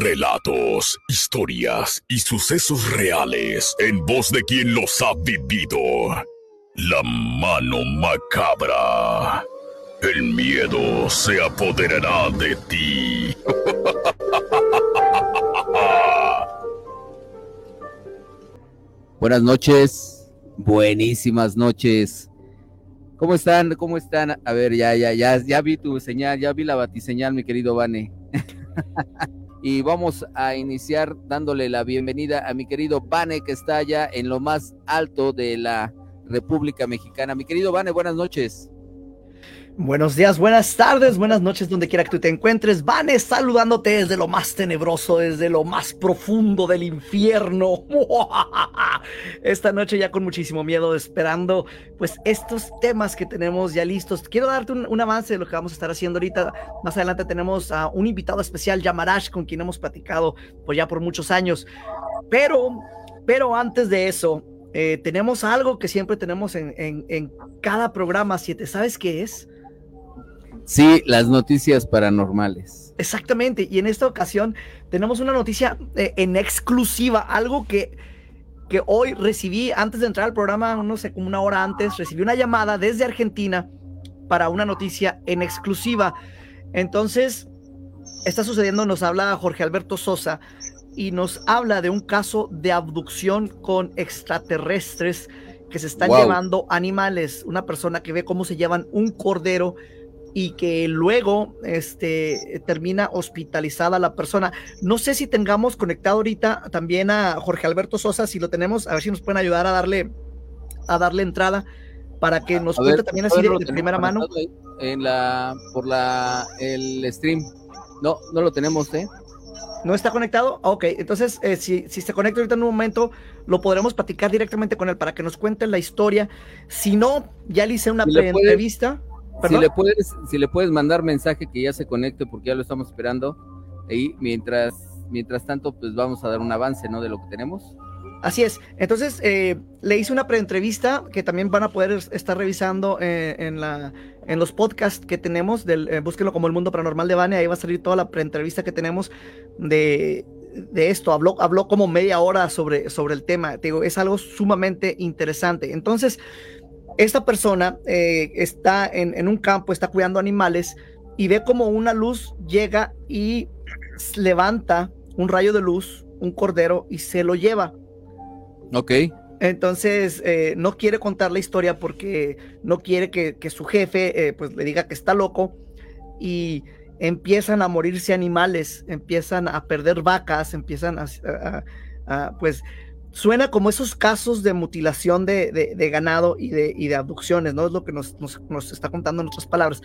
Relatos, historias y sucesos reales en voz de quien los ha vivido. La mano macabra. El miedo se apoderará de ti. Buenas noches, buenísimas noches. ¿Cómo están? ¿Cómo están? A ver, ya, ya, ya, ya vi tu señal, ya vi la batiseñal, mi querido Vane. y vamos a iniciar dándole la bienvenida a mi querido Vane, que está allá en lo más alto de la República Mexicana. Mi querido Vane, buenas noches. Buenos días, buenas tardes, buenas noches, donde quiera que tú te encuentres. Vanes saludándote desde lo más tenebroso, desde lo más profundo del infierno. Esta noche ya con muchísimo miedo, esperando pues estos temas que tenemos ya listos. Quiero darte un, avance de lo que vamos a estar haciendo ahorita. Más adelante tenemos a un invitado especial, Yamarash, con quien hemos platicado pues ya por muchos años. Pero, pero antes de eso, eh, tenemos algo que siempre tenemos en, en, cada programa, siete. ¿Sabes qué es? Sí, las noticias paranormales. Exactamente, y en esta ocasión tenemos una noticia eh, en exclusiva, algo que, que hoy recibí antes de entrar al programa, no sé, como una hora antes, recibí una llamada desde Argentina para una noticia en exclusiva. Entonces, está sucediendo, nos habla Jorge Alberto Sosa y nos habla de un caso de abducción con extraterrestres que se están llevando animales. Una persona que ve cómo se llevan un cordero y que luego este, termina hospitalizada la persona. No sé si tengamos conectado ahorita también a Jorge Alberto Sosa, si lo tenemos, a ver si nos pueden ayudar a darle, a darle entrada para que nos cuente también así de, primera mano. En la, por la, el stream. No, no lo tenemos, ¿eh? ¿No está conectado? Ok, entonces eh, si, si, se conecta ahorita en un momento, lo podremos platicar directamente con él para que nos cuente la historia. Si no, ya le hice una entrevista si le, puedes, si le puedes mandar mensaje que ya se conecte porque ya lo estamos esperando. Y mientras, mientras tanto, pues vamos a dar un avance, ¿no? De lo que tenemos. Así es. Entonces, eh, le hice una preentrevista que también van a poder estar revisando eh, en, la, en los podcasts que tenemos. Del, eh, búsquenlo como El Mundo Paranormal de Vane. Ahí va a salir toda la preentrevista que tenemos de, de esto. Habló, habló como media hora sobre, sobre el tema. Te digo, es algo sumamente interesante. Entonces, esta persona eh, está en, un campo, está cuidando animales y ve como una luz llega y levanta un rayo de luz, un cordero y se lo lleva. Ok. Entonces eh, no quiere contar la historia porque no quiere que, su jefe eh, pues le diga que está loco y empiezan a morirse animales, empiezan a perder vacas, empiezan a pues suena como esos casos de mutilación de, ganado y de, de, abducciones, ¿no? Es lo que nos, está contando en otras palabras.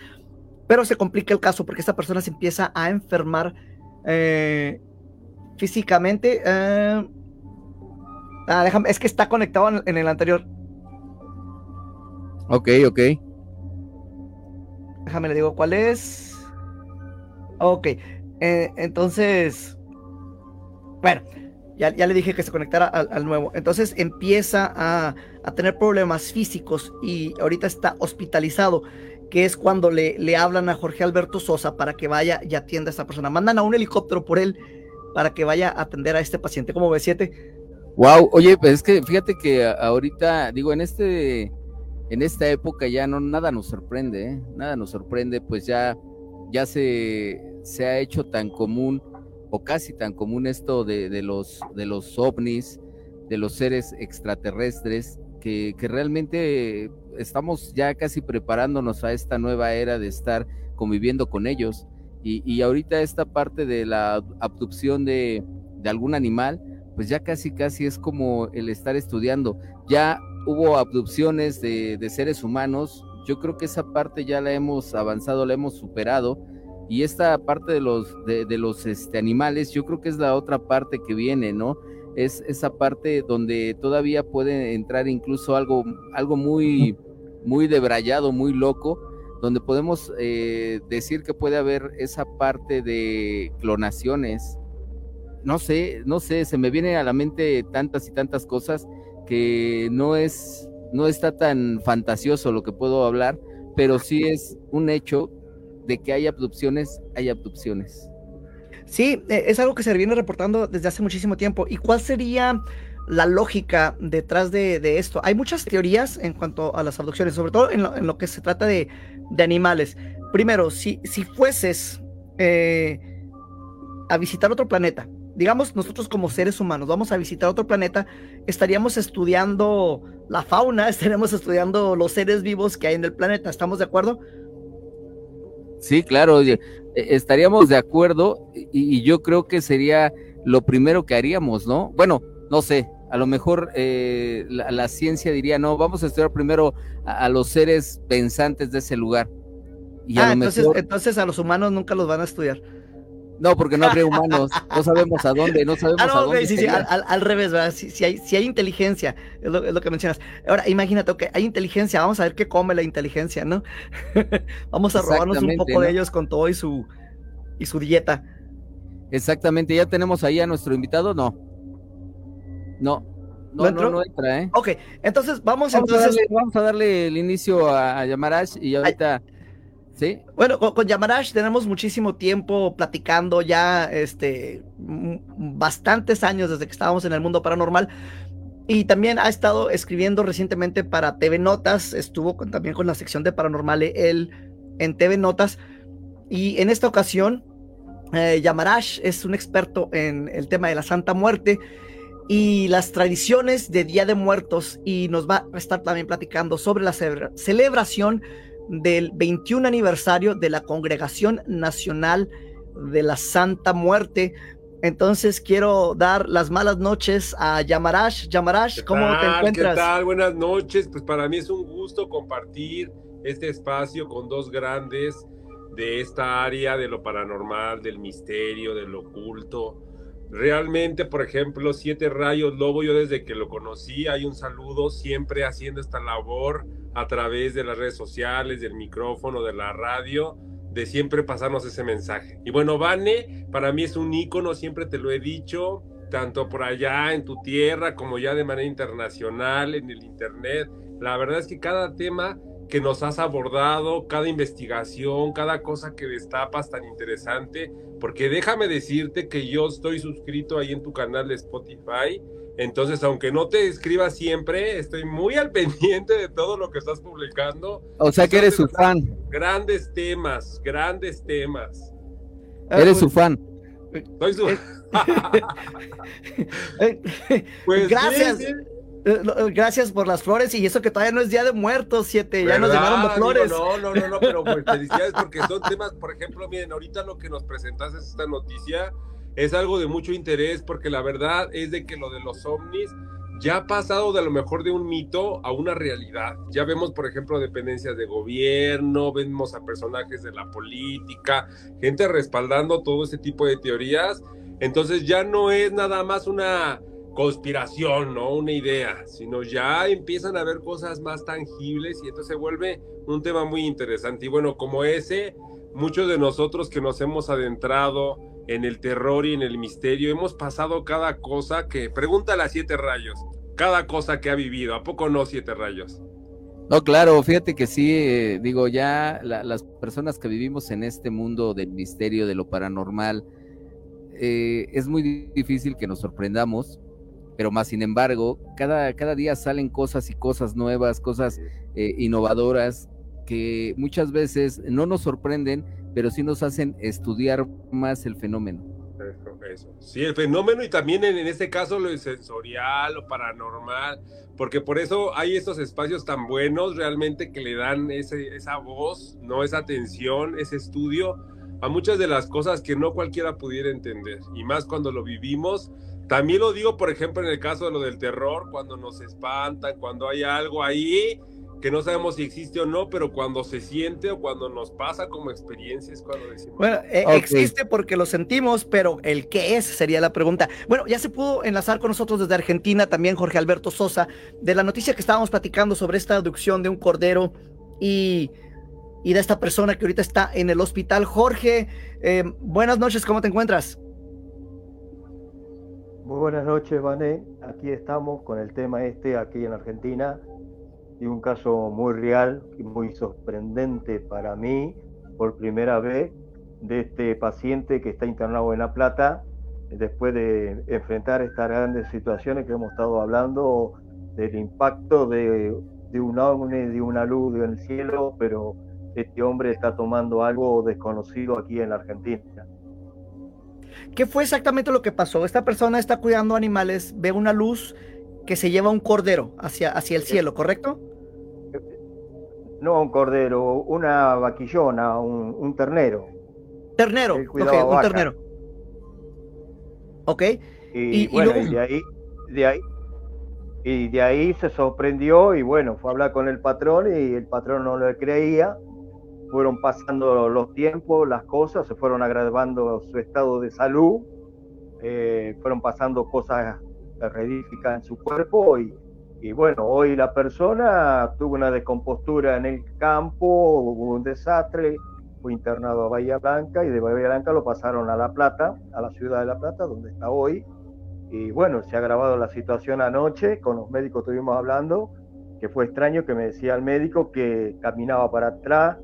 Pero se complica el caso porque esta persona se empieza a enfermar eh, físicamente. Eh, ah, déjame, es que está conectado en, el anterior. Ok, ok. Déjame le digo cuál es. Ok, eh, entonces, bueno, ya, le dije que se conectara al, nuevo. Entonces empieza a, tener problemas físicos y ahorita está hospitalizado, que es cuando le, le hablan a Jorge Alberto Sosa para que vaya y atienda a esta persona. Mandan a un helicóptero por él para que vaya a atender a este paciente. ¿Cómo ves, siete? Wow, oye, pues es que fíjate que ahorita, digo, en este, en esta época ya no nada nos sorprende, ¿eh? nada nos sorprende, pues ya, ya se, se ha hecho tan común o casi tan común esto de, los, de los ovnis, de los seres extraterrestres, que, realmente estamos ya casi preparándonos a esta nueva era de estar conviviendo con ellos. Y, ahorita esta parte de la abducción de, algún animal, pues ya casi casi es como el estar estudiando. Ya hubo abducciones de, de seres humanos, yo creo que esa parte ya la hemos avanzado, la hemos superado y esta parte de los, de, los este, animales, yo creo que es la otra parte que viene, ¿no? es esa parte donde todavía puede entrar incluso algo, algo muy, muy debrayado, muy loco, donde podemos eh, decir que puede haber esa parte de clonaciones. No sé, no sé, se me viene a la mente tantas y tantas cosas que no es, no está tan fantasioso lo que puedo hablar, pero sí es un hecho de que hay abducciones, hay abducciones. Sí, e, es algo que se viene reportando desde hace muchísimo tiempo. ¿Y cuál sería la lógica detrás de, esto? Hay muchas teorías en cuanto a las abducciones, sobre todo en lo, que se trata de, animales. Primero, si, si fueses eh, a visitar otro planeta, digamos nosotros como seres humanos vamos a visitar otro planeta, estaríamos estudiando la fauna, estaríamos estudiando los seres vivos que hay en el planeta, ¿estamos de acuerdo? Sí, claro, e, estaríamos de acuerdo y, yo creo que sería lo primero que haríamos, ¿no? Bueno, no sé, a lo mejor eh, la, ciencia diría, no, vamos a estudiar primero a, los seres pensantes de ese lugar. Y ah, entonces, entonces a los humanos nunca los van a estudiar. No, porque no habría humanos, no sabemos a dónde, no sabemos ah, a dónde. Sí, sí, al, revés, ¿verdad? Si, hay, si hay inteligencia, es lo, que mencionas. Ahora, imagínate, que hay inteligencia, vamos a ver qué come la inteligencia, ¿no? vamos a robarnos un poco de ellos con todo y su, y su dieta. Exactamente, ya tenemos ahí a nuestro invitado, no. No, no, no, entra, ¿eh? Ok, entonces vamos, entonces. A darle, vamos a darle el inicio a, a Yamarash y ahorita. Bueno, con, Yamarash tenemos muchísimo tiempo platicando ya, este, bastantes años desde que estábamos en el mundo paranormal. Y también ha estado escribiendo recientemente para TV Notas, estuvo también con la sección de Paranormal él en TV Notas. Y en esta ocasión, eh, Yamarash es un experto en el tema de la Santa Muerte y las tradiciones de Día de Muertos y nos va a estar también platicando sobre la celebración del 21 aniversario de la Congregación Nacional de la Santa Muerte. Entonces quiero dar las malas noches a Yamarash. Yamarash, ¿cómo te encuentras? ¿Qué tal? Buenas noches. Pues para mí es un gusto compartir este espacio con dos grandes de esta área de lo paranormal, del misterio, del oculto. Realmente, por ejemplo, Siete Rayos Lobo, yo desde que lo conocí, hay un saludo siempre haciendo esta labor a través de las redes sociales, del micrófono, de la radio, de siempre pasarnos ese mensaje. Y bueno, Vane, para mí es un ícono, siempre te lo he dicho, tanto por allá en tu tierra como ya de manera internacional, en el Internet. La verdad es que cada tema que nos has abordado, cada investigación, cada cosa que destapas tan interesante, porque déjame decirte que yo estoy suscrito ahí en tu canal de Spotify entonces, aunque no te escriba siempre, estoy muy al pendiente de todo lo que estás publicando. O sea que eres su fan. Grandes temas, grandes temas. Eres su fan. Soy su eh, pues gracias. Eh, gracias por las flores y eso que todavía no es Día de Muertos, siete, ya nos llevaron las flores. no, no, no, no, pero pues, felicidades porque son temas, por ejemplo, miren, ahorita lo que nos presentas es esta noticia es algo de mucho interés porque la verdad es de que lo de los ovnis ya ha pasado de lo mejor de un mito a una realidad. Ya vemos, por ejemplo, dependencias de gobierno, vemos a personajes de la política, gente respaldando todo ese tipo de teorías. Entonces ya no es nada más una conspiración, ¿no? Una idea, sino ya empiezan a ver cosas más tangibles y entonces se vuelve un tema muy interesante. Y bueno, como ese, muchos de nosotros que nos hemos adentrado en el terror y en el misterio. Hemos pasado cada cosa que, pregúntale a Siete Rayos, cada cosa que ha vivido. ¿A poco no Siete Rayos? No, claro, fíjate que sí, eh, digo, ya las personas que vivimos en este mundo del misterio, de lo paranormal, eh, es muy difícil que nos sorprendamos, pero más sin embargo, cada, cada día salen cosas y cosas nuevas, cosas eh, innovadoras que muchas veces no nos sorprenden, pero sí nos hacen estudiar más el fenómeno. Eso, Sí, el fenómeno y también en, este caso lo sensorial, lo paranormal, porque por eso hay estos espacios tan buenos realmente que le dan esa voz, no esa atención, ese estudio a muchas de las cosas que no cualquiera pudiera entender, y más cuando lo vivimos. También lo digo, por ejemplo, en el caso de lo del terror, cuando nos espantan, cuando hay algo ahí que no sabemos si existe o no, pero cuando se siente o cuando nos pasa como experiencia es cuando decimos. Bueno, eh, existe porque lo sentimos, pero el qué es sería la pregunta. Bueno, ya se pudo enlazar con nosotros desde Argentina también Jorge Alberto Sosa, de la noticia que estábamos platicando sobre esta abducción de un cordero y, y de esta persona que ahorita está en el hospital. Jorge, eh, buenas noches, ¿cómo te encuentras? Muy buenas noches, Vané. Aquí estamos con el tema este aquí en Argentina y un caso muy real y muy sorprendente para mí por primera vez de este paciente que está internado en La Plata después de enfrentar estas grandes situaciones que hemos estado hablando del impacto de, un ovni, de una luz en el cielo, pero este hombre está tomando algo desconocido aquí en la Argentina. ¿Qué fue exactamente lo que pasó? Esta persona está cuidando animales, ve una luz que se lleva un cordero hacia, hacia el cielo, ¿correcto? No un cordero, una vaquillona, un, ternero. Ternero, un ternero. Ok. Y, bueno, y de ahí, de ahí, y de ahí se sorprendió y bueno, fue a hablar con el patrón y el patrón no le creía. Fueron pasando los tiempos, las cosas, se fueron agravando su estado de salud, eh, fueron pasando cosas ridículas en su cuerpo y, y bueno, hoy la persona tuvo una descompostura en el campo, hubo un desastre, fue internado a Bahía Blanca y de Bahía Blanca lo pasaron a La Plata, a la ciudad de La Plata, donde está hoy. Y bueno, se ha grabado la situación anoche, con los médicos estuvimos hablando, que fue extraño que me decía el médico que caminaba para atrás,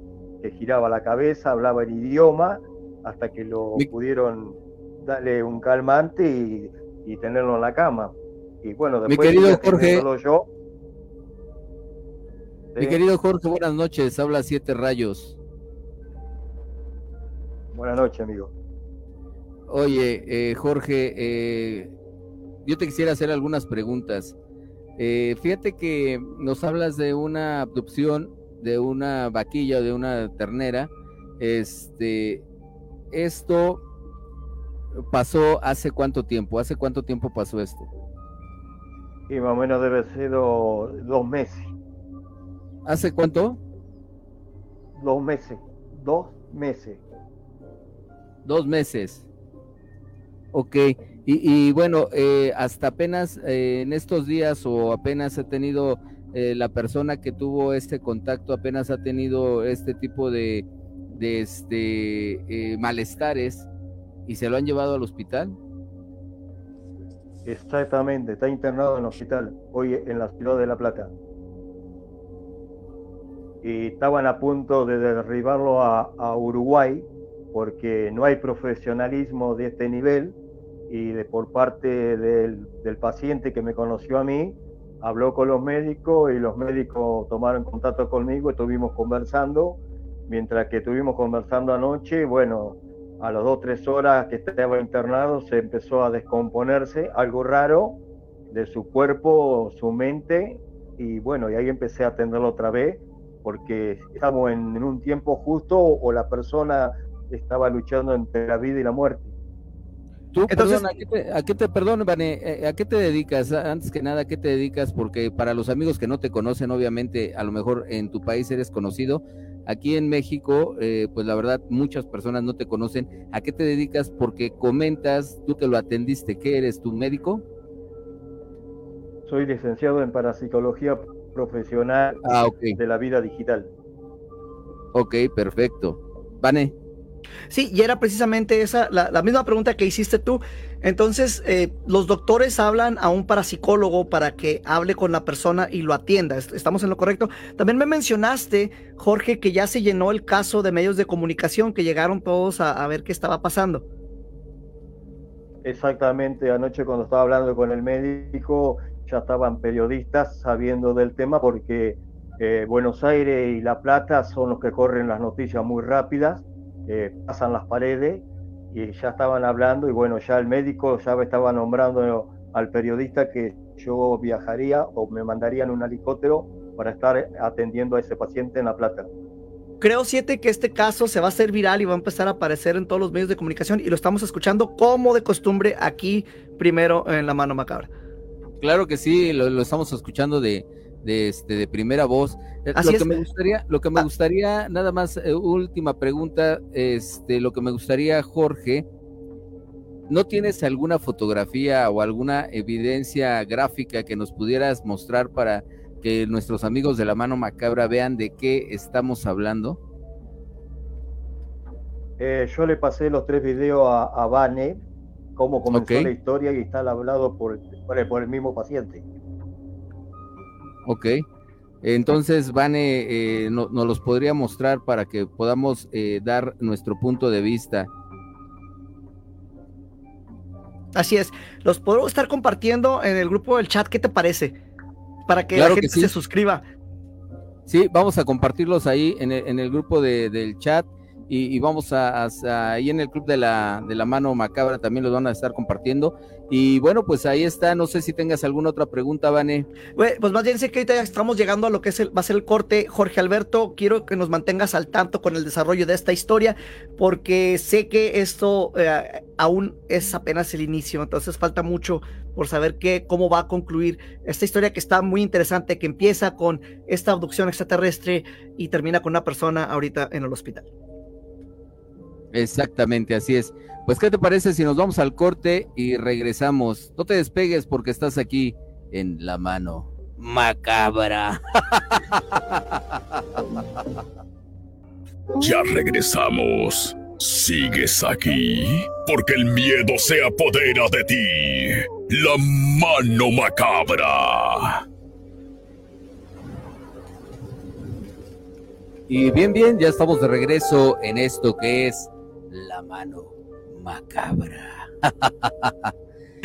que giraba la cabeza, hablaba el idioma, hasta que lo pudieron darle un calmante y, y tenerlo en la cama. Y bueno, después mi querido Jorge, yo. Mi querido Jorge, buenas noches. Habla Siete Rayos. Buenas noches, amigo. Oye, eh, Jorge, eh, yo te quisiera hacer algunas preguntas. Eh, fíjate que nos hablas de una abducción de una vaquilla o de una ternera. Este, esto pasó hace cuánto tiempo? ¿Hace cuánto tiempo pasó esto? Y más o menos debe ser dos meses. ¿Hace cuánto? Dos meses. Dos meses. Dos meses. Ok. Y, bueno, eh, hasta apenas eh, en estos días o apenas ha tenido eh, la persona que tuvo este contacto, apenas ha tenido este tipo de, este, malestares y se lo han llevado al hospital. Exactamente, está internado en el hospital, hoy en la ciudad de La Plata. Y estaban a punto de derribarlo a, Uruguay porque no hay profesionalismo de este nivel y de, por parte del, paciente que me conoció a mí, habló con los médicos y los médicos tomaron contacto conmigo, estuvimos conversando, mientras que estuvimos conversando anoche, bueno, a las dos tres horas que estaba internado se empezó a descomponerse algo raro de su cuerpo, su mente, y bueno, y ahí empecé a atenderlo otra vez, porque estamos en, un tiempo justo o la persona estaba luchando entre la vida y la muerte. Tú, Entonces, ¿a qué te, a qué te perdón, eh, ¿a qué te dedicas? Antes que nada, ¿a qué te dedicas? Porque para los amigos que no te conocen, obviamente, a lo mejor en tu país eres conocido, Aquí en México, eh, pues la verdad, muchas personas no te conocen. ¿A qué te dedicas? Porque comentas, tú te lo atendiste, ¿qué eres, tu médico? Soy licenciado en parapsicología profesional ah, de la vida digital. Ok, perfecto. Vane. Sí, y era precisamente esa, la, misma pregunta que hiciste tú. Entonces, eh, los doctores hablan a un parapsicólogo para que hable con la persona y lo atienda. ¿Estamos en lo correcto? También me mencionaste, Jorge, que ya se llenó el caso de medios de comunicación, que llegaron todos a, ver qué estaba pasando. Exactamente, anoche cuando estaba hablando con el médico, ya estaban periodistas sabiendo del tema porque eh, Buenos Aires y La Plata son los que corren las noticias muy rápidas eh, pasan las paredes y ya estaban hablando y bueno, ya el médico ya estaba nombrando al periodista que yo viajaría o me mandarían un helicóptero para estar atendiendo a ese paciente en La Plata. Creo, Siete, que este caso se va a hacer viral y va a empezar a aparecer en todos los medios de comunicación y lo estamos escuchando como de costumbre aquí primero en La Mano Macabra. Claro que sí, lo, estamos escuchando de, de, este, de primera voz. Eh, lo que me gustaría, lo que me ah. gustaría, nada más, eh, última pregunta, este, lo que me gustaría, Jorge, ¿no tienes alguna fotografía o alguna evidencia gráfica que nos pudieras mostrar para que nuestros amigos de la mano macabra vean de qué estamos hablando? Eh, yo le pasé los tres videos a, a Vane, cómo comenzó la historia y está hablado por, por el mismo paciente. Ok. Entonces, Vane eh, nos los podría mostrar para que podamos eh, dar nuestro punto de vista. Así es. Los podemos estar compartiendo en el grupo del chat. ¿Qué te parece? Para que la gente se suscriba. Sí, vamos a compartirlos ahí en el, grupo del chat y, vamos a, ahí en el club de la, de la mano macabra también los van a estar compartiendo. Y bueno, pues ahí está. No sé si tengas alguna otra pregunta, Vane. Pues más bien sé que ahorita ya estamos llegando a lo que es el, va a ser el corte. Jorge Alberto, quiero que nos mantengas al tanto con el desarrollo de esta historia, porque sé que esto eh, aún es apenas el inicio. Entonces falta mucho por saber qué, cómo va a concluir esta historia que está muy interesante, que empieza con esta abducción extraterrestre y termina con una persona ahorita en el hospital. Exactamente, así es. Pues, ¿qué te parece si nos vamos al corte y regresamos? No te despegues porque estás aquí en la mano macabra. Ya regresamos. ¿Sigues aquí? Porque el miedo se apodera de ti. La mano macabra. Y bien, bien, ya estamos de regreso en esto que es la mano macabra.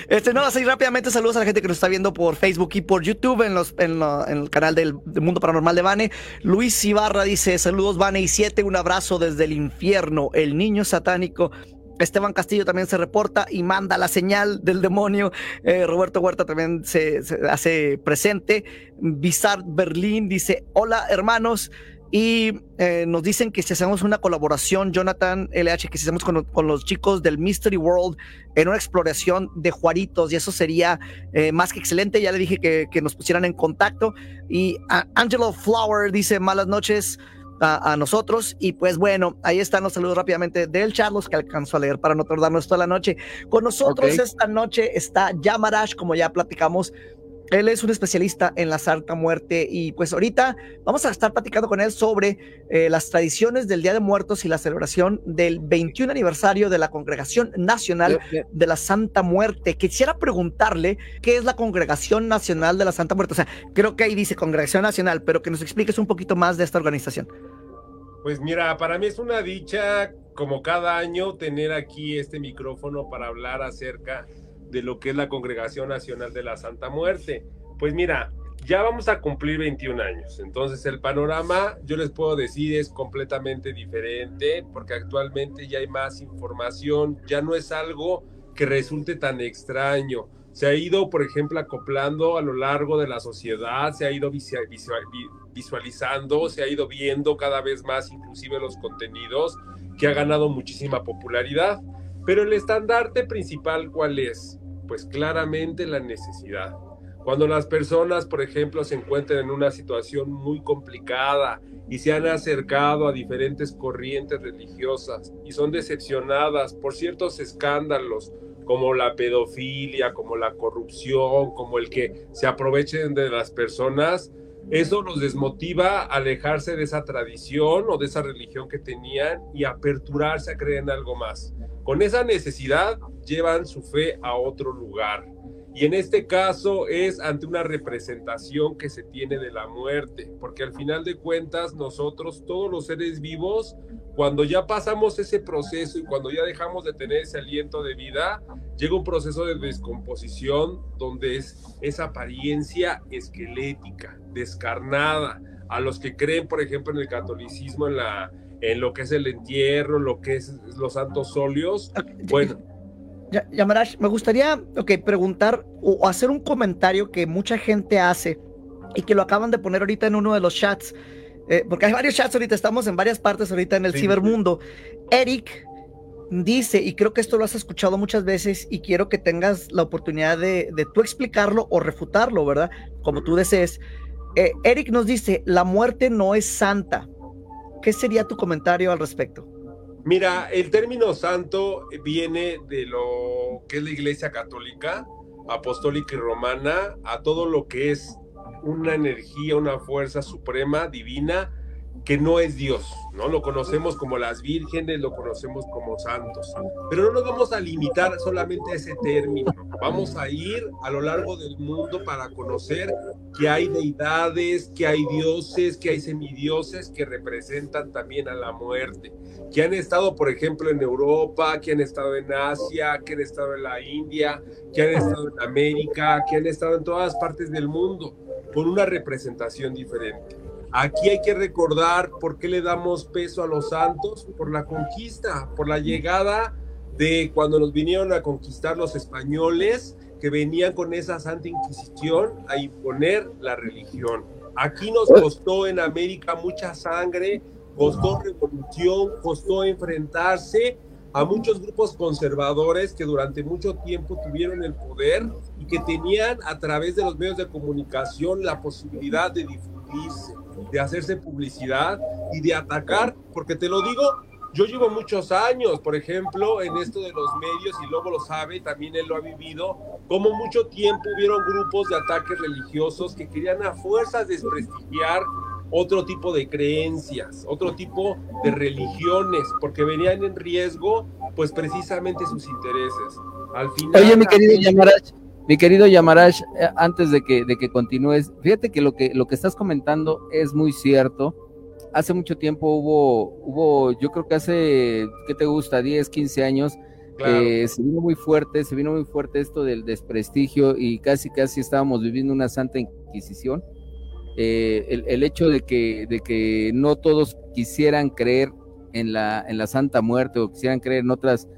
Este, no, así rápidamente saludos a la gente que nos está viendo por Facebook y por YouTube en, los, en, el canal del, Mundo Paranormal de Bane. Luis Ibarra dice, saludos Bane y siete, un abrazo desde el infierno, el niño satánico. Esteban Castillo también se reporta y manda la señal del demonio. Eh, Roberto Huerta también se, se hace presente. Bizarre Berlín dice, hola hermanos. Y eh, nos dicen que si hacemos una colaboración, Jonathan LH, que si hacemos con, los chicos del Mystery World en una exploración de Juaritos, y eso sería eh, más que excelente. Ya le dije que, nos pusieran en contacto. Y Angelo Flower dice: Malas noches. A, nosotros. Y pues bueno, ahí están los saludos rápidamente del Charlos que alcanzó a leer para no tardarnos toda la noche. Con nosotros esta noche está Yamarash, como ya platicamos, él es un especialista en la Santa Muerte y pues ahorita vamos a estar platicando con él sobre eh, las tradiciones del Día de Muertos y la celebración del 21 aniversario de la Congregación Nacional de la Santa Muerte. Quisiera preguntarle qué es la Congregación Nacional de la Santa Muerte. O sea, creo que ahí dice Congregación Nacional, pero que nos expliques un poquito más de esta organización. Pues mira, para mí es una dicha como cada año tener aquí este micrófono para hablar acerca de lo que es la Congregación Nacional de la Santa Muerte. Pues mira, ya vamos a cumplir 21 años, entonces el panorama, yo les puedo decir, es completamente diferente porque actualmente ya hay más información, ya no es algo que resulte tan extraño. Se ha ido, por ejemplo, acoplando a lo largo de la sociedad, se ha ido visualizando, se ha ido viendo cada vez más inclusive los contenidos que ha ganado muchísima popularidad. Pero el estandarte principal, ¿cuál es? Pues claramente la necesidad. Cuando las personas, por ejemplo, se encuentran en una situación muy complicada y se han acercado a diferentes corrientes religiosas y son decepcionadas por ciertos escándalos como la pedofilia, como la corrupción, como el que se aprovechen de las personas, eso los desmotiva a alejarse de esa tradición o de esa religión que tenían y aperturarse a creer en algo más. Con esa necesidad llevan su fe a otro lugar. Y en este caso es ante una representación que se tiene de la muerte, porque al final de cuentas nosotros, todos los seres vivos, cuando ya pasamos ese proceso y cuando ya dejamos de tener ese aliento de vida, llega un proceso de descomposición donde es esa apariencia esquelética, descarnada. A los que creen, por ejemplo, en el catolicismo, en la en lo que es el entierro, lo que es los santos óleos. Bueno. Yamarash, me gustaría preguntar o hacer un comentario que mucha gente hace y que lo acaban de poner ahorita en uno de los chats, eh, porque hay varios chats ahorita, estamos en varias partes ahorita en el cibermundo. Eric dice, y creo que esto lo has escuchado muchas veces y quiero que tengas la oportunidad de, de tú explicarlo o refutarlo, ¿verdad? Como tú desees Eh, Eric nos dice, la muerte no es santa. ¿Qué sería tu comentario al respecto? Mira, el término santo viene de lo que es la Iglesia Católica, Apostólica y Romana, a todo lo que es una energía, una fuerza suprema, divina, que no es Dios, ¿no? Lo conocemos como las vírgenes, lo conocemos como santos, pero no nos vamos a limitar solamente a ese término, vamos a ir a lo largo del mundo para conocer que hay deidades, que hay dioses, que hay semidioses que representan también a la muerte, que han estado, por ejemplo, en Europa, que han estado en Asia, que han estado en la India, que han estado en América, que han estado en todas partes del mundo, con una representación diferente. Aquí hay que recordar por qué le damos peso a los santos, por la conquista, por la llegada de cuando nos vinieron a conquistar los españoles, que venían con esa Santa Inquisición a imponer la religión. Aquí nos costó en América mucha sangre, costó revolución, costó enfrentarse a muchos grupos conservadores que durante mucho tiempo tuvieron el poder y que tenían a través de los medios de comunicación la posibilidad de de hacerse publicidad y de atacar, porque te lo digo, yo llevo muchos años, por ejemplo, en esto de los medios, y Lobo lo sabe, también él lo ha vivido, como mucho tiempo hubieron grupos de ataques religiosos que querían a fuerzas desprestigiar otro tipo de creencias, otro tipo de religiones, porque venían en riesgo, pues precisamente sus intereses. Al final, Oye, mi querido Yamarach, mi querido Yamarash, eh, antes de que, de que continúes, fíjate que lo, que lo que estás comentando es muy cierto. Hace mucho tiempo hubo, hubo yo creo que hace, ¿qué te gusta? 10, 15 años, eh, se vino muy fuerte, se vino muy fuerte esto del desprestigio y casi, casi estábamos viviendo una santa inquisición. Eh, el, el, hecho de que, de que no todos quisieran creer en la, en la Santa Muerte o quisieran creer en otras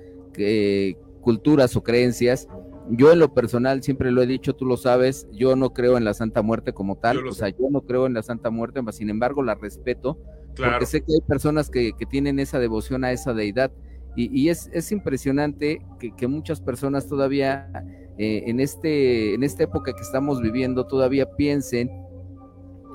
culturas o creencias, yo en lo personal siempre lo he dicho, tú lo sabes, yo no creo en la Santa Muerte como tal, o sea, yo no creo en la Santa Muerte, sin embargo la respeto, porque sé que hay personas que, tienen esa devoción a esa deidad. Y, es, es, impresionante que, muchas personas todavía eh, en, este, en esta época que estamos viviendo todavía piensen,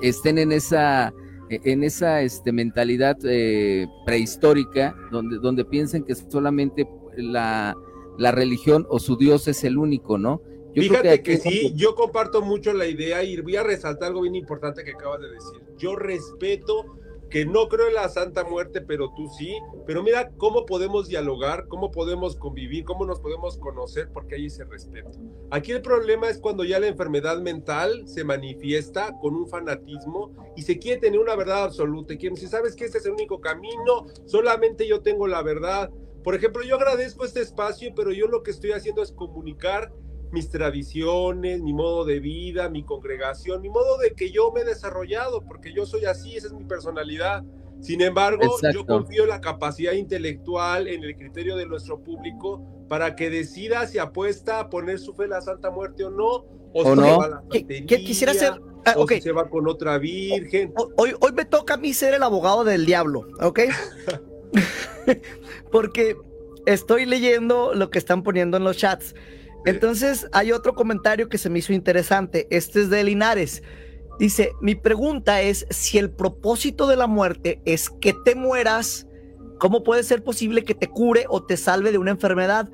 estén en esa, en esa este, mentalidad eh, prehistórica, donde, donde piensen que solamente la, la religión o su Dios es el único, ¿no? Yo Fíjate que, sí, yo comparto mucho la idea y voy a resaltar algo bien importante que acabas de decir. Yo respeto que no creo en la Santa Muerte, pero tú sí. Pero mira cómo podemos dialogar, cómo podemos convivir, cómo nos podemos conocer, porque hay ese respeto. Aquí el problema es cuando ya la enfermedad mental se manifiesta con un fanatismo y se quiere tener una verdad absoluta. Y quieren, si sabes que este es el único camino, solamente yo tengo la verdad. Por ejemplo, yo agradezco este espacio, pero yo lo que estoy haciendo es comunicar mis tradiciones, mi modo de vida, mi congregación, mi modo de que yo me he desarrollado, porque yo soy así, esa es mi personalidad. Sin embargo, yo confío en la capacidad intelectual, en el criterio de nuestro público, para que decida si apuesta a poner su fe en la Santa Muerte o no, o, no. Se va a la ¿Qué, quisiera hacer? Ah, o se va con otra virgen. Hoy, hoy me toca a mí ser el abogado del diablo, ¿ok? Porque estoy leyendo lo que están poniendo en los chats. Entonces hay otro comentario que se me hizo interesante. Este es de Linares. Dice, mi pregunta es si el propósito de la muerte es que te mueras, ¿cómo puede ser posible que te cure o te salve de una enfermedad?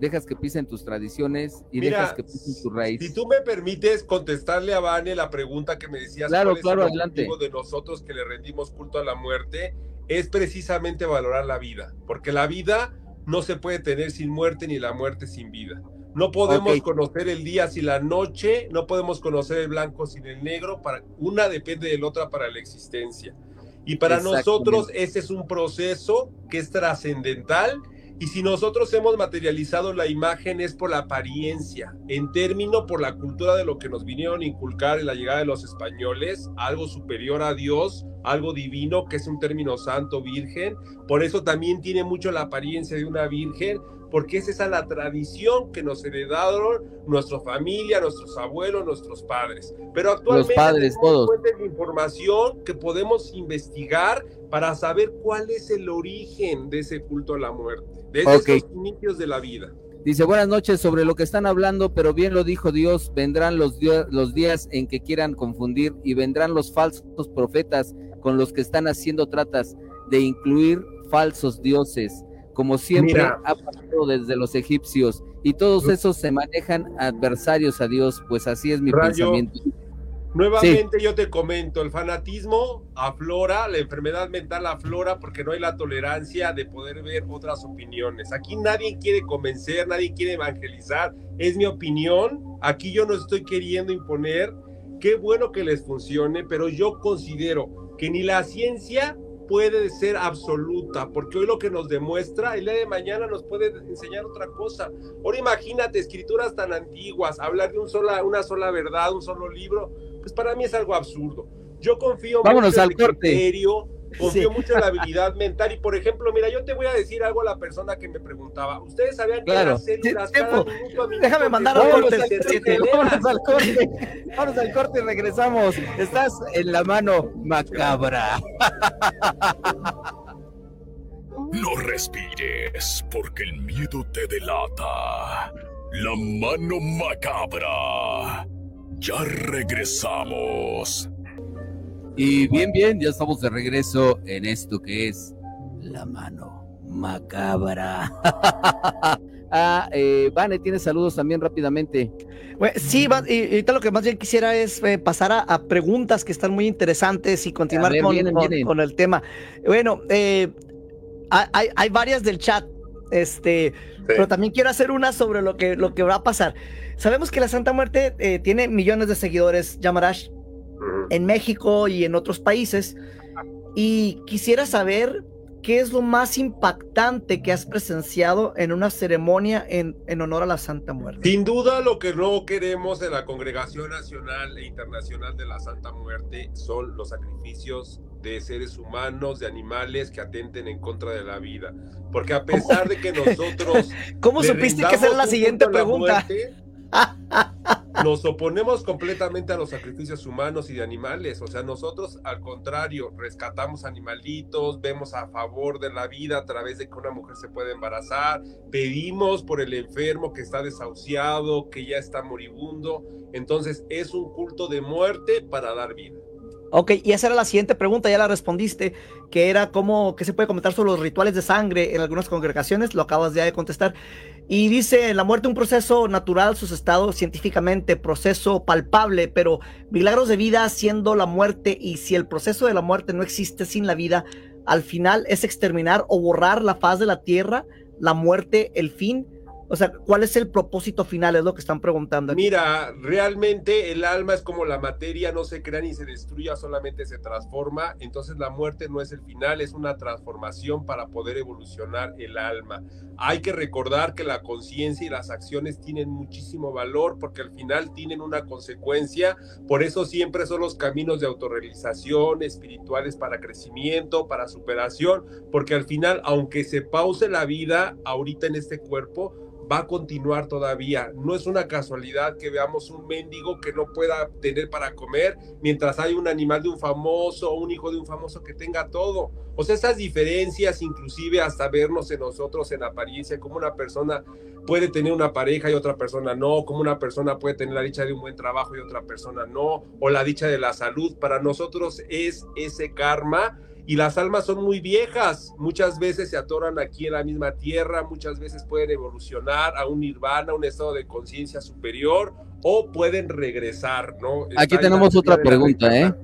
Dejas que pisen tus tradiciones y dejas que pisen tu raíz. Si tú me permites contestarle a Vane la pregunta que me decías, claro, claro, adelante. de nosotros que le rendimos culto a la muerte, es precisamente valorar la vida, porque la vida no se puede tener sin muerte ni la muerte sin vida. No podemos conocer el día sin la noche, no podemos conocer el blanco sin el negro, para, una depende de la otra para la existencia. Y para nosotros ese es un proceso que es trascendental y si nosotros hemos materializado la imagen es por la apariencia, en término por la cultura de lo que nos vinieron a inculcar en la llegada de los españoles, algo superior a Dios, algo divino, que es un término santo, virgen. Por eso también tiene mucho la apariencia de una virgen, porque es esa la tradición que nos heredaron nuestra familia, nuestros abuelos, nuestros padres. Pero actualmente Los padres, todos. la información que podemos investigar para saber cuál es el origen de ese culto a la muerte desde los inicios de la vida. Dice, buenas noches sobre lo que están hablando, pero bien lo dijo Dios, vendrán los, los días en que quieran confundir y vendrán los falsos profetas con los que están haciendo tratas de incluir falsos dioses, como siempre ha pasado desde los egipcios, y todos esos se manejan adversarios a Dios, pues así es mi pensamiento. Nuevamente yo te comento, el fanatismo aflora, la enfermedad mental aflora porque no hay la tolerancia de poder ver otras opiniones. Aquí nadie quiere convencer, nadie quiere evangelizar, es mi opinión. Aquí yo no estoy queriendo imponer. Qué bueno que les funcione, pero yo considero que ni la ciencia puede ser absoluta, porque hoy lo que nos demuestra, el día de mañana nos puede enseñar otra cosa. Ahora imagínate escrituras tan antiguas, hablar de un sola, una sola verdad, un solo libro, pues para mí es algo absurdo. Yo confío Vámonos mucho al en el criterio, confío mucho en la habilidad mental y por ejemplo, mira, yo te voy a decir algo a la persona que me preguntaba. Ustedes sabían que claro. las células cada minuto a minuto Déjame mandar al corte. Vámonos al corte. Vámonos al corte y regresamos. Estás en la mano macabra. No respires porque el miedo te delata. La mano macabra. Ya regresamos. Y bien, bien, ya estamos de regreso en esto que es la mano macabra. ah, eh, Vane, tienes saludos también rápidamente. Bueno, sí, va, y, ahorita lo que más bien quisiera es eh, pasar a, a, preguntas que están muy interesantes y continuar ver, con, vienen, con, vienen. con, el tema. Bueno, eh, hay, hay, varias del chat, este, sí. pero también quiero hacer una sobre lo que, lo que va a pasar. Sabemos que la Santa Muerte eh, tiene millones de seguidores, Yamarash, uh -huh. en México y en otros países. Y quisiera saber qué es lo más impactante que has presenciado en una ceremonia en, en, honor a la Santa Muerte. Sin duda, lo que no queremos en la Congregación Nacional e Internacional de la Santa Muerte son los sacrificios de seres humanos, de animales que atenten en contra de la vida. Porque a pesar de que nosotros... ¿Cómo supiste que esa era la siguiente pregunta? Muerte, nos oponemos completamente a los sacrificios humanos y de animales. O sea, nosotros al contrario, rescatamos animalitos, vemos a favor de la vida a través de que una mujer se puede embarazar, pedimos por el enfermo que está desahuciado, que ya está moribundo. Entonces es un culto de muerte para dar vida. Ok, y esa era la siguiente pregunta, ya la respondiste, que era cómo, qué se puede comentar sobre los rituales de sangre en algunas congregaciones, lo acabas ya de contestar. Y dice, la muerte un proceso natural, sustentado científicamente, proceso palpable, pero milagros de vida siendo la muerte, y si el proceso de la muerte no existe sin la vida, al final es exterminar o borrar la faz de la tierra, la muerte, el fin. O sea, ¿cuál es el propósito final? Es lo que están preguntando. Aquí. Mira, realmente el alma es como la materia, no se crea ni se destruye, solamente se transforma. Entonces la muerte no es el final, es una transformación para poder evolucionar el alma. Hay que recordar que la conciencia y las acciones tienen muchísimo valor porque al final tienen una consecuencia. Por eso siempre son los caminos de autorrealización, espirituales para crecimiento, para superación, porque al final, aunque se pause la vida ahorita en este cuerpo, va a continuar todavía. No es una casualidad que veamos un mendigo que no pueda tener para comer, mientras hay un animal de un famoso o un hijo de un famoso que tenga todo. O sea, esas diferencias, inclusive hasta vernos en nosotros en apariencia, como una persona puede tener una pareja y otra persona no, como una persona puede tener la dicha de un buen trabajo y otra persona no, o la dicha de la salud, para nosotros es ese karma y las almas son muy viejas, muchas veces se atoran aquí en la misma tierra, muchas veces pueden evolucionar a un nirvana, un estado de conciencia superior o pueden regresar, ¿no? Aquí Está tenemos otra pregunta, ¿eh?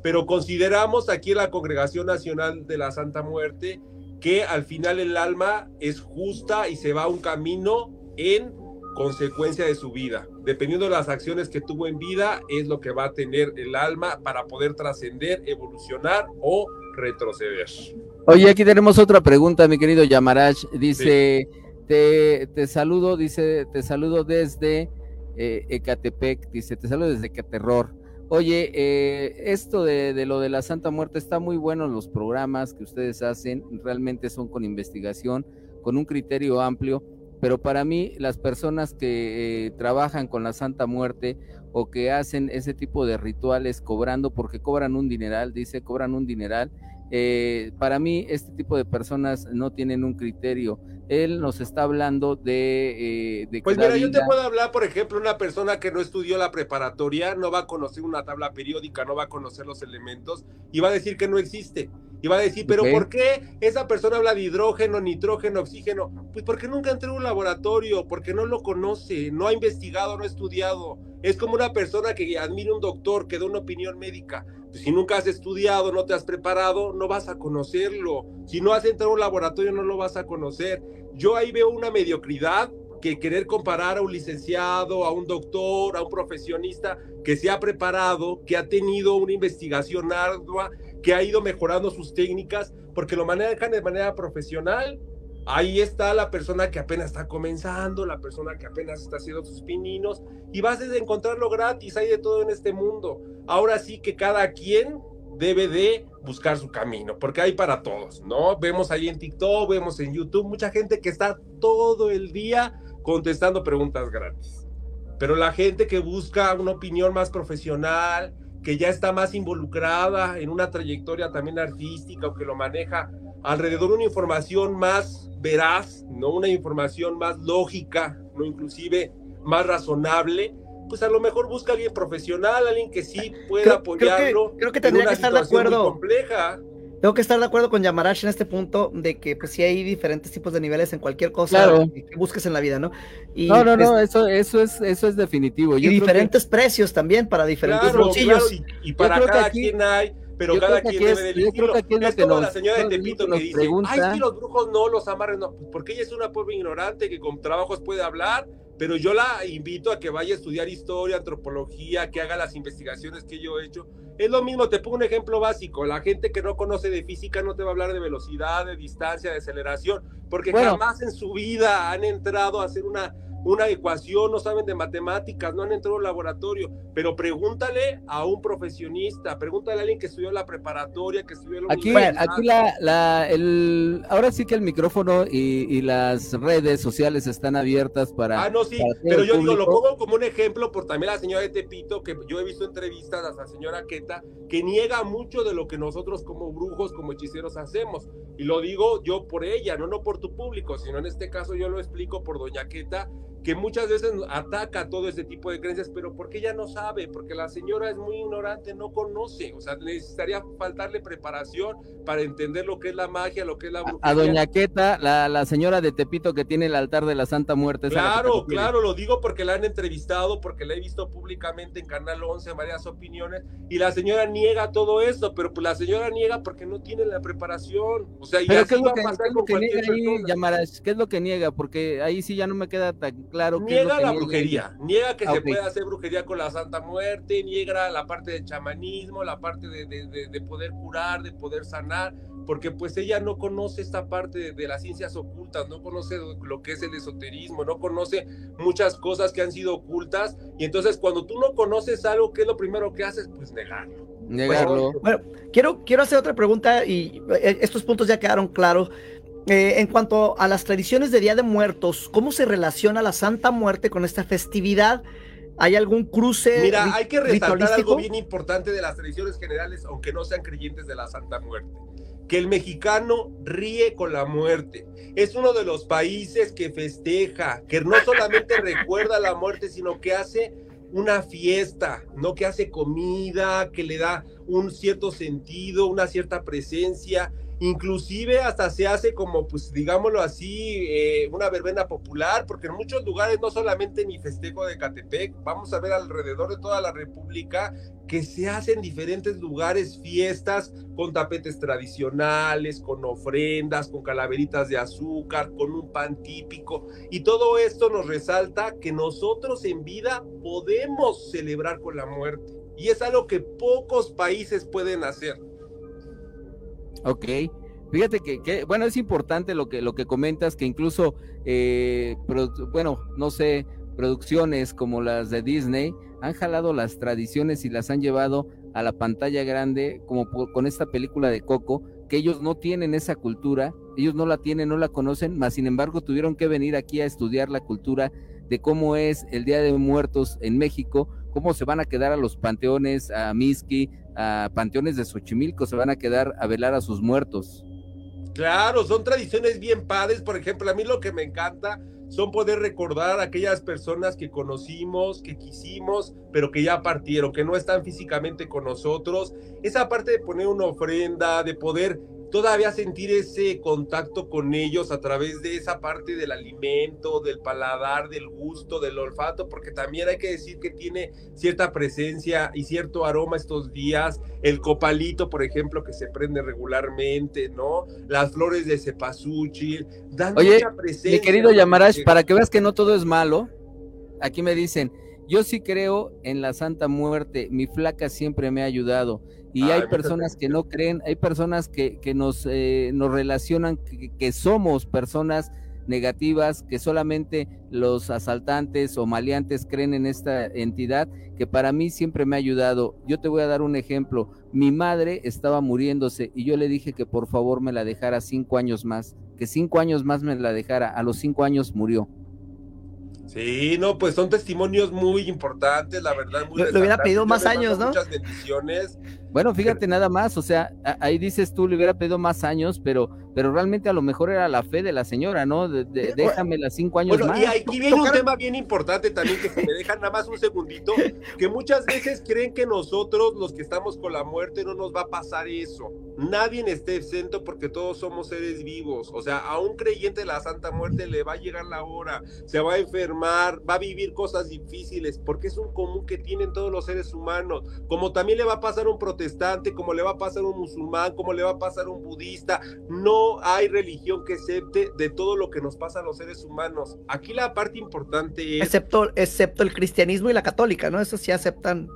Pero consideramos aquí en la Congregación Nacional de la Santa Muerte que al final el alma es justa y se va a un camino en consecuencia de su vida. Dependiendo de las acciones que tuvo en vida, es lo que va a tener el alma para poder trascender, evolucionar o retroceder. Oye, aquí tenemos otra pregunta, mi querido Yamarash. Dice, sí. te, te, saludo, dice, te saludo desde eh, Ecatepec, dice, te saludo desde Ecaterror. Oye, eh, esto de, de, lo de la Santa Muerte está muy bueno, los programas que ustedes hacen realmente son con investigación, con un criterio amplio, pero para mí las personas que eh, trabajan con la Santa Muerte o que hacen ese tipo de rituales cobrando, porque cobran un dineral, dice, cobran un dineral, eh, para mí este tipo de personas no tienen un criterio. Él nos está hablando de... Eh, pues mira, yo te puedo hablar, por ejemplo, una persona que no estudió la preparatoria, no va a conocer una tabla periódica, no va a conocer los elementos y va a decir que no existe. Y va a decir, pero ¿por qué esa persona habla de hidrógeno, nitrógeno, oxígeno? Pues porque nunca entró en un laboratorio, porque no lo conoce, no ha investigado, no ha estudiado. Es como una persona que admira un doctor, que da una opinión médica. Pues si nunca has estudiado, no te has preparado, no vas a conocerlo. Si no has entrado en un laboratorio, no lo vas a conocer. Yo ahí veo una mediocridad que querer comparar a un licenciado, a un doctor, a un profesionista que se ha preparado, que ha tenido una investigación ardua, que ha ido mejorando sus técnicas, porque lo manejan de manera profesional. Ahí está la persona que apenas está comenzando, la persona que apenas está haciendo sus pininos, y vas a encontrarlo gratis, hay de todo en este mundo. Ahora sí que cada quien debe de buscar su camino, porque hay para todos, ¿no? Vemos ahí en TikTok, vemos en YouTube, mucha gente que está todo el día contestando preguntas gratis. Pero la gente que busca una opinión más profesional, que ya está más involucrada en una trayectoria también artística o que lo maneja alrededor de una información más veraz, no una información más lógica, no inclusive más razonable, pues a lo mejor busca a alguien profesional, alguien que sí pueda apoyarlo. Creo que, tendría que estar de acuerdo. Compleja. Tengo que estar de acuerdo con Yamarash en este punto de que pues sí hay diferentes tipos de niveles en cualquier cosa que, busques en la vida, ¿no? Y, no, no, no, eso, eso es, eso es definitivo. y diferentes precios también para diferentes bolsillos. y, para cada quien hay, pero cada quien debe de elegirlo. Es, es como la señora de Tepito que dice, ay, sí, los brujos no los amarren, no, pues porque ella es una pobre ignorante que con trabajos puede hablar, pero yo la invito a que vaya a estudiar historia, antropología, que haga las investigaciones que yo he hecho, es lo mismo, te pongo un ejemplo básico. La gente que no conoce de física no te va a hablar de velocidad, de distancia, de aceleración, porque jamás en su vida han entrado a hacer una una ecuación, no saben de matemáticas, no han entrado al laboratorio, pero pregúntale a un profesionista, pregúntale a alguien que estudió la preparatoria, que estudió la Aquí, aquí la, la, el, ahora sí que el micrófono y, las redes sociales están abiertas para... Ah, no, sí, pero yo digo, lo pongo como un ejemplo por también la señora de Tepito, que yo he visto entrevistas a la señora Que niega mucho de lo que nosotros como brujos, como hechiceros hacemos. Y lo digo yo por ella, no, no por tu público, sino en este caso yo lo explico por doña Queta, que muchas veces ataca todo ese tipo de creencias, pero porque ella no sabe, porque la señora es muy ignorante, no conoce, o sea, necesitaría faltarle preparación para entender lo que es la magia, lo que es la brujería. A doña Queta, la, la señora de Tepito que tiene el altar de la Santa Muerte. Claro, claro, lo digo porque la han entrevistado, porque la he visto públicamente en Canal 11 varias opiniones, y la señora niega todo esto, pero pues la señora niega porque no tiene la preparación, o sea, y ¿qué es lo que, niega ahí, ¿Qué es lo que niega? Porque ahí sí ya no me queda tan claro. Niega la brujería, niega que ah, se puede hacer brujería con la Santa Muerte, niega la parte de chamanismo, la parte de, de, poder curar, de poder sanar, porque pues ella no conoce esta parte de, las ciencias ocultas, no conoce lo que es el esoterismo, no conoce muchas cosas que han sido ocultas, y entonces cuando tú no conoces algo, ¿qué es lo primero que haces? Pues negarlo. Negarlo. bueno, quiero, quiero hacer otra pregunta y eh, estos puntos ya quedaron claros. Eh, en cuanto a las tradiciones de Día de Muertos, ¿cómo se relaciona la Santa Muerte con esta festividad? ¿Hay algún cruce? Mira, hay que resaltar algo bien importante de las tradiciones generales, aunque no sean creyentes de la Santa Muerte. Que el mexicano ríe con la muerte. Es uno de los países que festeja, que no solamente recuerda la muerte, sino que hace una fiesta, no que hace comida, que le da un cierto sentido, una cierta presencia inclusive hasta se hace como, pues digámoslo así, eh, una verbena popular, porque en muchos lugares no solamente ni festejo de Catepec, vamos a ver alrededor de toda la República que se hacen en diferentes lugares fiestas con tapetes tradicionales, con ofrendas, con calaveritas de azúcar, con un pan típico, y todo esto nos resalta que nosotros en vida podemos celebrar con la muerte, y es algo que pocos países pueden hacer. Ok. Fíjate que, bueno, es importante lo que, lo que comentas, que incluso, eh, bueno, no sé, producciones como las de Disney han jalado las tradiciones y las han llevado a la pantalla grande, como con esta película de Coco, que ellos no tienen esa cultura, ellos no la tienen, no la conocen, mas sin embargo tuvieron que venir aquí a estudiar la cultura de cómo es el Día de Muertos en México, cómo se van a quedar a los panteones, a Miski, a panteones de Xochimilco, se van a quedar a velar a sus muertos. Claro, son tradiciones bien padres. Por ejemplo, a mí lo que me encanta son poder recordar a aquellas personas que conocimos, que quisimos, pero que ya partieron, que no están físicamente con nosotros. Esa parte de poner una ofrenda, de poder todavía sentir ese contacto con ellos a través de esa parte del alimento, del paladar, del gusto, del olfato, porque también hay que decir que tiene cierta presencia y cierto aroma estos días. El copalito, por ejemplo, que se prende regularmente, ¿no? Las flores de cempasúchil, dan Oye, mucha presencia. Mi querido Yamarash, para que veas que no todo es malo, aquí me dicen, yo sí creo en la Santa Muerte, mi flaca siempre me ha ayudado y hay personas que no creen, hay personas que, que nos, eh, nos relacionan que, somos personas negativas, que solamente los asaltantes o maleantes creen en esta entidad, que para mí siempre me ha ayudado. Yo te voy a dar un ejemplo. Mi madre estaba muriéndose y yo le dije que por favor me la dejara cinco años más, que cinco años más me la dejara. A los cinco años murió. Sí, no, pues son testimonios muy importantes, la verdad. Muy le, hubiera pedido más años, ¿no? Muchas bendiciones. Bueno, fíjate nada más, o sea, ahí dices tú, le hubiera pedido más años, pero, pero realmente a lo mejor era la fe de la señora, ¿no? De, déjame las cinco años bueno, más. Y aquí viene un tema bien importante también, que se me dejan nada más un segundito, que muchas veces creen que nosotros, los que estamos con la muerte, no nos va a pasar eso. Nadie esté exento porque todos somos seres vivos. O sea, a un creyente de la Santa Muerte le va a llegar la hora, se va a enfermar, va a vivir cosas difíciles, porque es un común que tienen todos los seres humanos. Como también le va a pasar a un protestante como le va a pasar a un musulmán, como le va a pasar a un budista. No hay religión que acepte de todo lo que nos pasa a los seres humanos. Aquí la parte importante es... Excepto, excepto el cristianismo y la católica, ¿no? Eso sí aceptan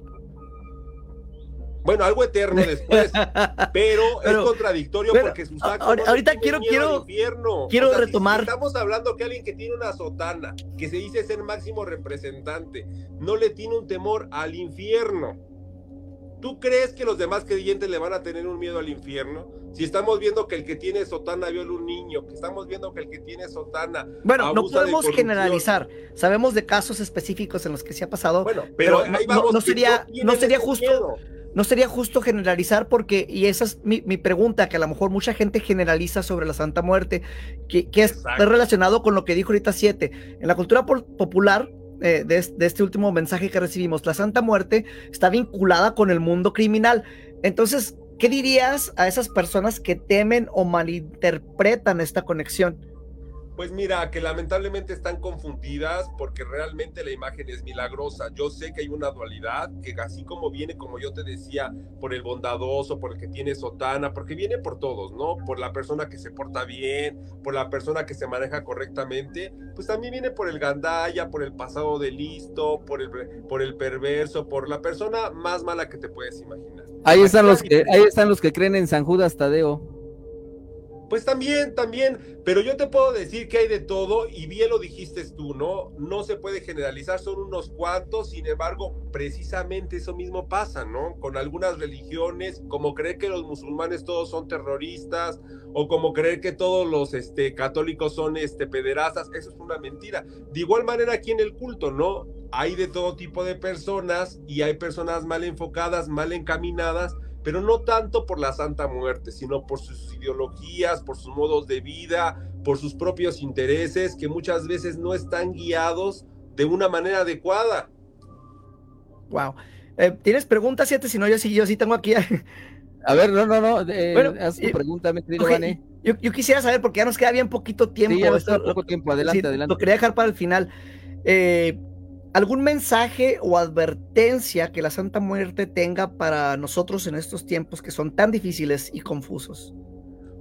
bueno, algo eterno después, pero, es contradictorio porque sus actos ahorita quiero quiero infierno. quiero retomar. estamos hablando que alguien que tiene una sotana, que se dice ser máximo representante, no le tiene un temor al infierno. ¿Tú crees que los demás creyentes le van a tener un miedo al infierno? Si estamos viendo que el que tiene sotana viola un niño, que estamos viendo que el que tiene sotana. Bueno, no podemos generalizar. Sabemos de casos específicos en los que se ha pasado. Bueno, pero, no, sería, no sería justo. No sería justo generalizar porque, y esa es mi, pregunta, que a lo mejor mucha gente generaliza sobre la Santa Muerte, que, es relacionado con lo que dijo ahorita Siete. En la cultura popular, eh, de, este último mensaje que recibimos, la Santa Muerte está vinculada con el mundo criminal. Entonces, ¿qué dirías a esas personas que temen o malinterpretan esta conexión? Pues mira, que lamentablemente están confundidas porque realmente la imagen es milagrosa. Yo sé que hay una dualidad, que así como viene, como yo te decía, por el bondadoso, por el que tiene sotana, porque viene por todos, ¿no? Por la persona que se porta bien, por la persona que se maneja correctamente, pues también viene por el gandaya, por el pasado de listo, por el, por el perverso, por la persona más mala que te puedes imaginar. Ahí están, los que, ahí están los que creen en San Judas Tadeo. Pues también, también, pero yo te puedo decir que hay de todo y bien lo dijiste tú, ¿no? No se puede generalizar, son unos cuantos, sin embargo, precisamente eso mismo pasa, ¿no? Con algunas religiones, como creer que los musulmanes todos son terroristas o como creer que todos los este, católicos son este, pederastas, eso es una mentira. De igual manera aquí en el culto, ¿no? Hay de todo tipo de personas y hay personas mal enfocadas, mal encaminadas pero no tanto por la Santa Muerte, sino por sus ideologías, por sus modos de vida, por sus propios intereses, que muchas veces no están guiados de una manera adecuada. Wow. Eh, ¿Tienes preguntas, siete? Si no, yo sí, yo sí tengo aquí. A ver, no, no, no. bueno, haz tu pregunta, mi querido yo, yo, quisiera saber, porque ya nos queda bien poquito tiempo. Sí, ya nos poco tiempo. Adelante, adelante. Lo quería dejar para el final. Eh, ¿Algún mensaje o advertencia que la Santa Muerte tenga para nosotros en estos tiempos que son tan difíciles y confusos?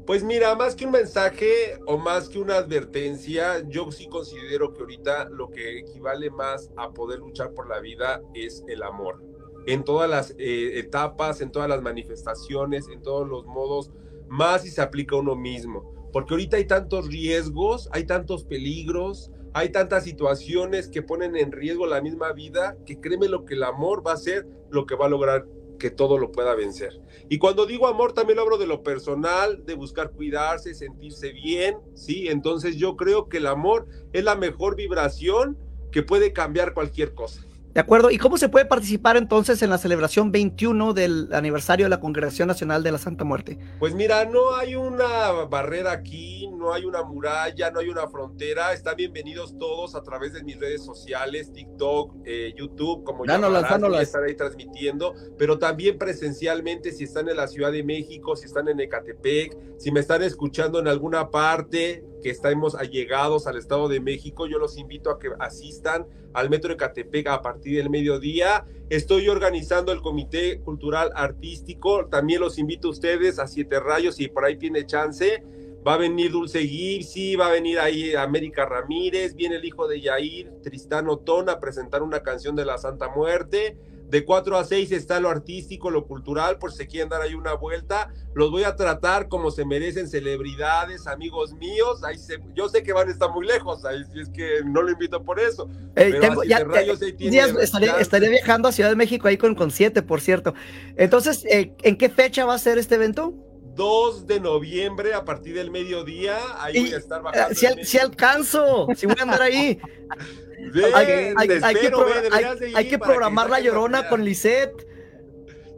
Pues mira, más que un mensaje o más que una advertencia, yo sí considero que ahorita lo que equivale más a poder luchar por la vida es el amor. En todas las eh, etapas, en todas las manifestaciones, en todos los modos, más si se aplica uno mismo. Porque ahorita hay tantos riesgos, hay tantos peligros, hay tantas situaciones que ponen en riesgo la misma vida que créeme lo que el amor va a ser lo que va a lograr que todo lo pueda vencer. Y cuando digo amor también lo hablo de lo personal, de buscar cuidarse, sentirse bien, ¿sí? Entonces yo creo que el amor es la mejor vibración que puede cambiar cualquier cosa. ¿De acuerdo? ¿Y cómo se puede participar entonces en la celebración 21 del aniversario de la Congregación Nacional de la Santa Muerte? Pues mira, no hay una barrera aquí, no hay una muralla, no hay una frontera. Están bienvenidos todos a través de mis redes sociales, TikTok, eh, YouTube, como ya estar ahí transmitiendo, pero también presencialmente si están en la Ciudad de México, si están en Ecatepec, si me están escuchando en alguna parte que estamos allegados al Estado de México, yo los invito a que asistan al Metro de Catepec a partir del mediodía. Estoy organizando el Comité Cultural Artístico, también los invito a ustedes a Siete Rayos y por ahí tiene chance. Va a venir Dulce Gipsy, va a venir ahí América Ramírez, viene el hijo de Yair, Tristán Otón, a presentar una canción de la Santa Muerte de 4 a 6 está lo artístico, lo cultural, por si se quieren dar ahí una vuelta. Los voy a tratar como se merecen celebridades, amigos míos. Ahí yo sé que van a estar muy lejos, ahí si es que no lo invito por eso. estaría, viajando a Ciudad de México ahí con, con siete, por cierto. Entonces, eh, ¿en qué fecha va a ser este evento? 2 de noviembre a partir del mediodía. Ahí voy a estar bajando. Si, si, alcanzo, si voy a andar ahí. hay, que, programar la llorona con Lisette.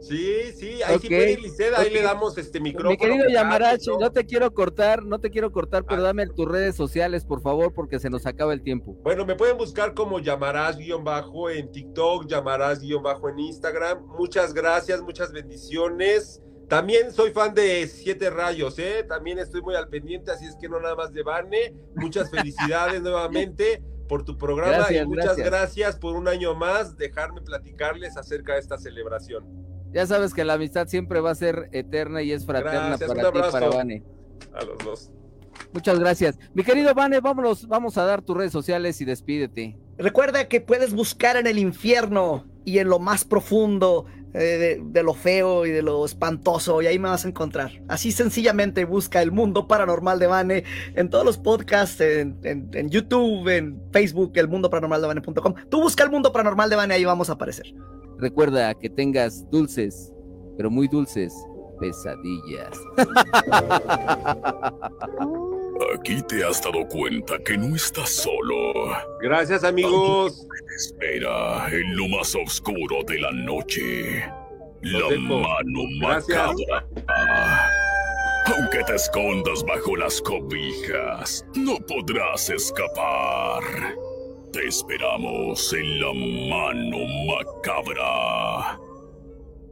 Sí, sí, hay que ir Lisette, ahí le damos este micrófono. Mi querido Yamaracho, no te quiero cortar, no te quiero cortar, pero ah. dame tus redes sociales, por favor, porque se nos acaba el tiempo. Bueno, me pueden buscar como Yamarás-bajo en TikTok, Yamarás-bajo en Instagram. Muchas gracias, muchas bendiciones. También soy fan de Siete Rayos, ¿eh? También estoy muy al pendiente, así es que no nada más de Vane. Muchas felicidades nuevamente por tu programa y muchas gracias. por un año más dejarme platicarles acerca de esta celebración. Ya sabes que la amistad siempre va a ser eterna y es fraterna para ti para Vane. A los dos. Muchas gracias. Mi querido Vane, vámonos, vamos a dar tus redes sociales y despídete. Recuerda que puedes buscar en el infierno y en lo más profundo eh, de, lo feo y de lo espantoso y ahí me vas a encontrar. Así sencillamente busca el mundo paranormal de Vane en todos los podcasts, en, YouTube, en Facebook, el mundo paranormal de Vane.com. Tú busca el mundo paranormal de Vane, ahí vamos a aparecer. Recuerda que tengas dulces, pero muy dulces, pesadillas. Aquí te has dado cuenta que no estás solo. Gracias, amigos. espera en lo más oscuro de la noche. la mano macabra. Aunque te escondas bajo las cobijas, no podrás escapar. Te esperamos en la mano macabra.